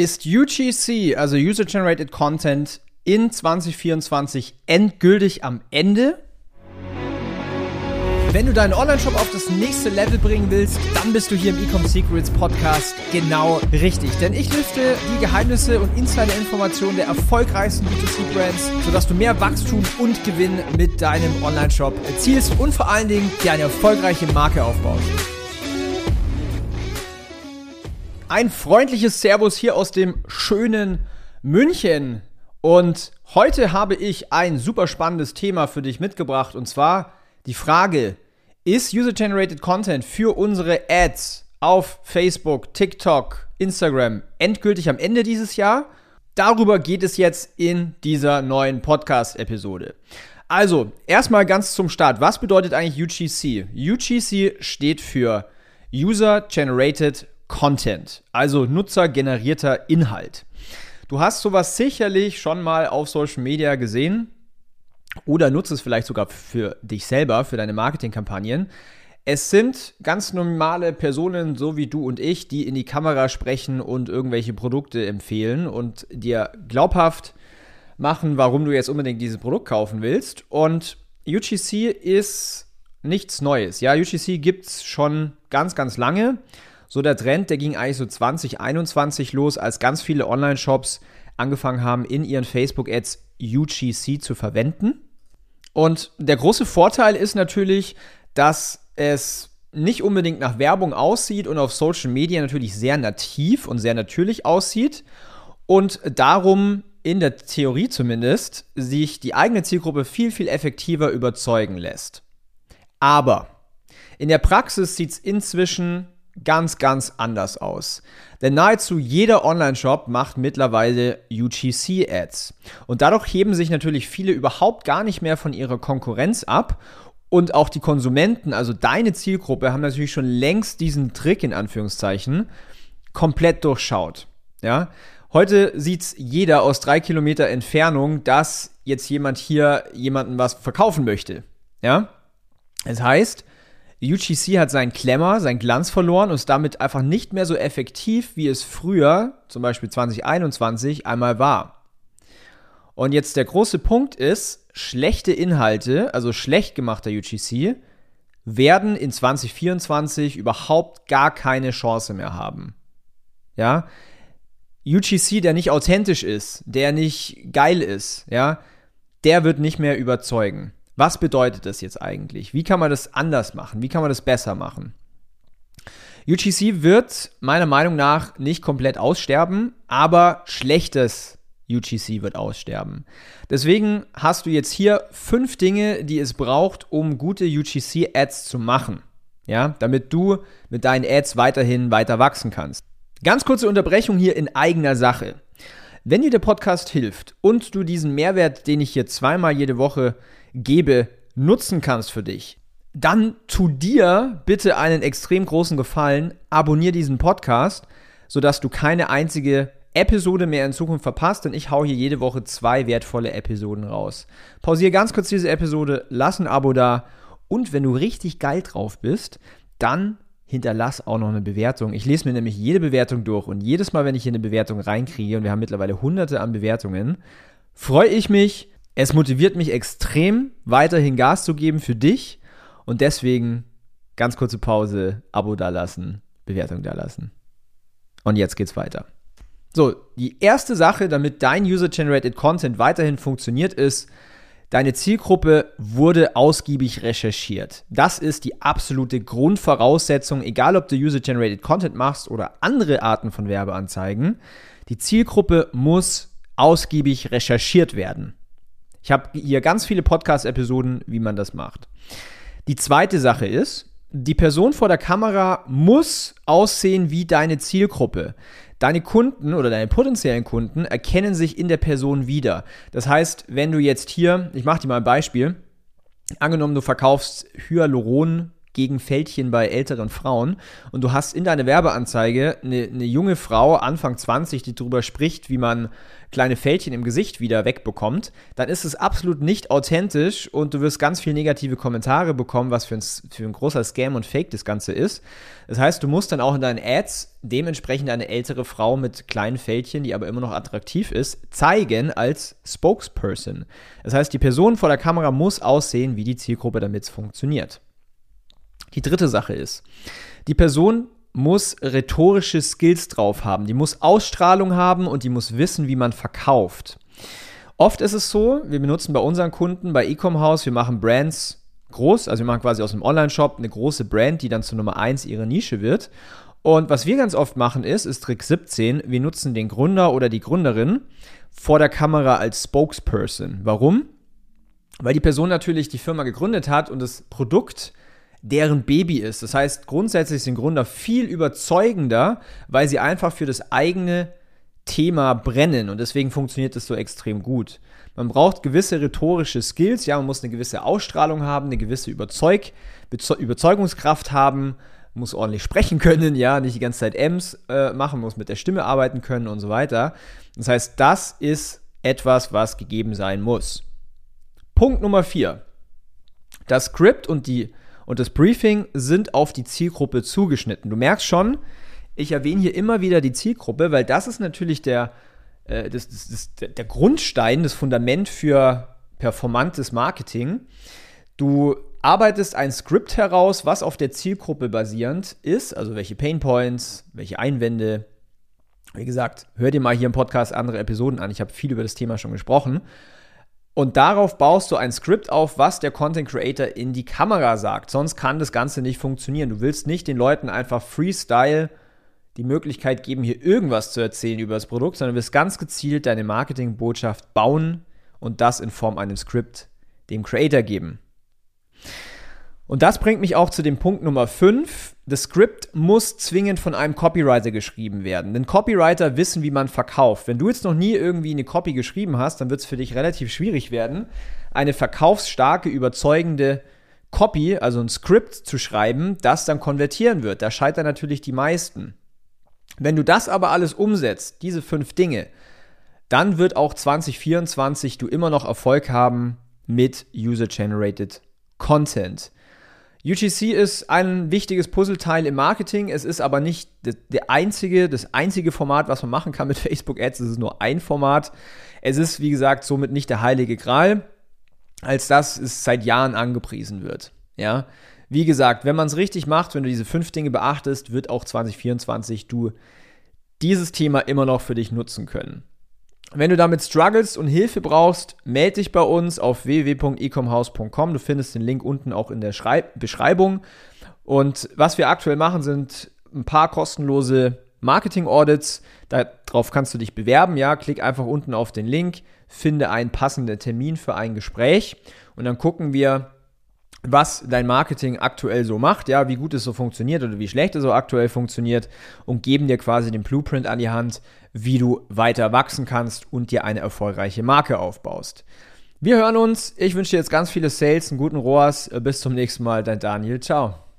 Ist UGC, also User Generated Content, in 2024 endgültig am Ende? Wenn du deinen Online-Shop auf das nächste Level bringen willst, dann bist du hier im Ecom Secrets Podcast genau richtig. Denn ich lüfte die Geheimnisse und Insider-Informationen der erfolgreichsten B2C-Brands, sodass du mehr Wachstum und Gewinn mit deinem Online-Shop erzielst und vor allen Dingen dir eine erfolgreiche Marke aufbaust. Ein freundliches Servus hier aus dem schönen München. Und heute habe ich ein super spannendes Thema für dich mitgebracht. Und zwar die Frage, ist User-Generated Content für unsere Ads auf Facebook, TikTok, Instagram endgültig am Ende dieses Jahr? Darüber geht es jetzt in dieser neuen Podcast-Episode. Also, erstmal ganz zum Start. Was bedeutet eigentlich UGC? UGC steht für User Generated Content, also nutzergenerierter Inhalt. Du hast sowas sicherlich schon mal auf Social Media gesehen oder nutzt es vielleicht sogar für dich selber, für deine Marketingkampagnen. Es sind ganz normale Personen, so wie du und ich, die in die Kamera sprechen und irgendwelche Produkte empfehlen und dir glaubhaft machen, warum du jetzt unbedingt dieses Produkt kaufen willst. Und UGC ist nichts Neues. Ja, UGC gibt es schon ganz, ganz lange. So der Trend, der ging eigentlich so 2021 los, als ganz viele Online-Shops angefangen haben, in ihren Facebook-Ads UGC zu verwenden. Und der große Vorteil ist natürlich, dass es nicht unbedingt nach Werbung aussieht und auf Social Media natürlich sehr nativ und sehr natürlich aussieht und darum in der Theorie zumindest sich die eigene Zielgruppe viel, viel effektiver überzeugen lässt. Aber in der Praxis sieht es inzwischen ganz, ganz anders aus. Denn nahezu jeder Online-Shop macht mittlerweile UGC-Ads. Und dadurch heben sich natürlich viele überhaupt gar nicht mehr von ihrer Konkurrenz ab. Und auch die Konsumenten, also deine Zielgruppe, haben natürlich schon längst diesen Trick in Anführungszeichen komplett durchschaut. Ja, heute sieht jeder aus drei Kilometer Entfernung, dass jetzt jemand hier jemanden was verkaufen möchte. Ja, das heißt, UGC hat seinen Klemmer, seinen Glanz verloren und ist damit einfach nicht mehr so effektiv, wie es früher, zum Beispiel 2021, einmal war. Und jetzt der große Punkt ist, schlechte Inhalte, also schlecht gemachter UGC, werden in 2024 überhaupt gar keine Chance mehr haben. Ja, UGC, der nicht authentisch ist, der nicht geil ist, ja, der wird nicht mehr überzeugen. Was bedeutet das jetzt eigentlich? Wie kann man das anders machen? Wie kann man das besser machen? UGC wird meiner Meinung nach nicht komplett aussterben, aber schlechtes UGC wird aussterben. Deswegen hast du jetzt hier fünf Dinge, die es braucht, um gute UGC-Ads zu machen. Ja, damit du mit deinen Ads weiterhin weiter wachsen kannst. Ganz kurze Unterbrechung hier in eigener Sache. Wenn dir der Podcast hilft und du diesen Mehrwert, den ich hier zweimal jede Woche gebe, nutzen kannst für dich, dann tu dir bitte einen extrem großen Gefallen, abonniere diesen Podcast, sodass du keine einzige Episode mehr in Zukunft verpasst, denn ich hau hier jede Woche zwei wertvolle Episoden raus. Pausiere ganz kurz diese Episode, lass ein Abo da und wenn du richtig geil drauf bist, dann hinterlass auch noch eine Bewertung. Ich lese mir nämlich jede Bewertung durch und jedes Mal, wenn ich hier eine Bewertung reinkriege, und wir haben mittlerweile hunderte an Bewertungen, freue ich mich es motiviert mich extrem, weiterhin Gas zu geben für dich. Und deswegen ganz kurze Pause, Abo dalassen, Bewertung dalassen. Und jetzt geht's weiter. So, die erste Sache, damit dein User-Generated Content weiterhin funktioniert, ist, deine Zielgruppe wurde ausgiebig recherchiert. Das ist die absolute Grundvoraussetzung, egal ob du User-Generated Content machst oder andere Arten von Werbeanzeigen. Die Zielgruppe muss ausgiebig recherchiert werden. Ich habe hier ganz viele Podcast-Episoden, wie man das macht. Die zweite Sache ist, die Person vor der Kamera muss aussehen wie deine Zielgruppe. Deine Kunden oder deine potenziellen Kunden erkennen sich in der Person wieder. Das heißt, wenn du jetzt hier, ich mache dir mal ein Beispiel, angenommen du verkaufst Hyaluron gegen Fältchen bei älteren Frauen und du hast in deiner Werbeanzeige eine, eine, junge Frau, Anfang 20, die darüber spricht, wie man kleine Fältchen im Gesicht wieder wegbekommt, dann ist es absolut nicht authentisch und du wirst ganz viele negative Kommentare bekommen, was für ein, für ein großer Scam und Fake das Ganze ist. Das heißt, du musst dann auch in deinen Ads dementsprechend eine ältere Frau mit kleinen Fältchen, die aber immer noch attraktiv ist, zeigen als Spokesperson. Das heißt, die Person vor der Kamera muss aussehen wie die Zielgruppe, damit es funktioniert. Die dritte Sache ist, die Person muss rhetorische Skills drauf haben, die muss Ausstrahlung haben und die muss wissen, wie man verkauft. Oft ist es so, wir benutzen bei unseren Kunden, bei Ecom House, wir machen Brands groß, also wir machen quasi aus einem Online-Shop eine große Brand, die dann zur Nummer 1 ihrer Nische wird. Und was wir ganz oft machen ist, ist Trick 17, wir nutzen den Gründer oder die Gründerin vor der Kamera als Spokesperson. Warum? Weil die Person natürlich die Firma gegründet hat und das Produkt deren Baby ist. Das heißt, grundsätzlich sind Gründer viel überzeugender, weil sie einfach für das eigene Thema brennen und deswegen funktioniert das so extrem gut. Man braucht gewisse rhetorische Skills, ja, man muss eine gewisse Ausstrahlung haben, eine gewisse Überzeug Überzeugungskraft haben, muss ordentlich sprechen können, ja, nicht die ganze Zeit M's äh, machen, muss mit der Stimme arbeiten können und so weiter. Das heißt, das ist etwas, was gegeben sein muss. Punkt Nummer vier. Das Skript und die und das Briefing sind auf die Zielgruppe zugeschnitten. Du merkst schon, ich erwähne hier immer wieder die Zielgruppe, weil das ist natürlich der, äh, das, das, das, der Grundstein, das Fundament für performantes Marketing. Du arbeitest ein Skript heraus, was auf der Zielgruppe basierend ist, also welche Painpoints, welche Einwände. Wie gesagt, hör dir mal hier im Podcast andere Episoden an. Ich habe viel über das Thema schon gesprochen. Und darauf baust du ein Skript auf, was der Content Creator in die Kamera sagt. Sonst kann das Ganze nicht funktionieren. Du willst nicht den Leuten einfach Freestyle die Möglichkeit geben, hier irgendwas zu erzählen über das Produkt, sondern du wirst ganz gezielt deine Marketingbotschaft bauen und das in Form eines Skript dem Creator geben. Und das bringt mich auch zu dem Punkt Nummer 5. Das Skript muss zwingend von einem Copywriter geschrieben werden. Denn Copywriter wissen, wie man verkauft. Wenn du jetzt noch nie irgendwie eine Copy geschrieben hast, dann wird es für dich relativ schwierig werden, eine verkaufsstarke, überzeugende Copy, also ein Skript zu schreiben, das dann konvertieren wird. Da scheitern natürlich die meisten. Wenn du das aber alles umsetzt, diese fünf Dinge, dann wird auch 2024 du immer noch Erfolg haben mit User-Generated Content. UGC ist ein wichtiges Puzzleteil im Marketing. Es ist aber nicht der einzige, das einzige Format, was man machen kann mit Facebook Ads. Es ist nur ein Format. Es ist, wie gesagt, somit nicht der heilige Gral, als dass es seit Jahren angepriesen wird. Ja, wie gesagt, wenn man es richtig macht, wenn du diese fünf Dinge beachtest, wird auch 2024 du dieses Thema immer noch für dich nutzen können. Wenn du damit struggles und Hilfe brauchst, melde dich bei uns auf www.ecomhouse.com. Du findest den Link unten auch in der Schreib Beschreibung. Und was wir aktuell machen, sind ein paar kostenlose Marketing-Audits. Darauf kannst du dich bewerben. Ja, klick einfach unten auf den Link, finde einen passenden Termin für ein Gespräch und dann gucken wir, was dein Marketing aktuell so macht, ja, wie gut es so funktioniert oder wie schlecht es so aktuell funktioniert und geben dir quasi den Blueprint an die Hand, wie du weiter wachsen kannst und dir eine erfolgreiche Marke aufbaust. Wir hören uns. Ich wünsche dir jetzt ganz viele Sales, einen guten ROAS. Bis zum nächsten Mal, dein Daniel. Ciao.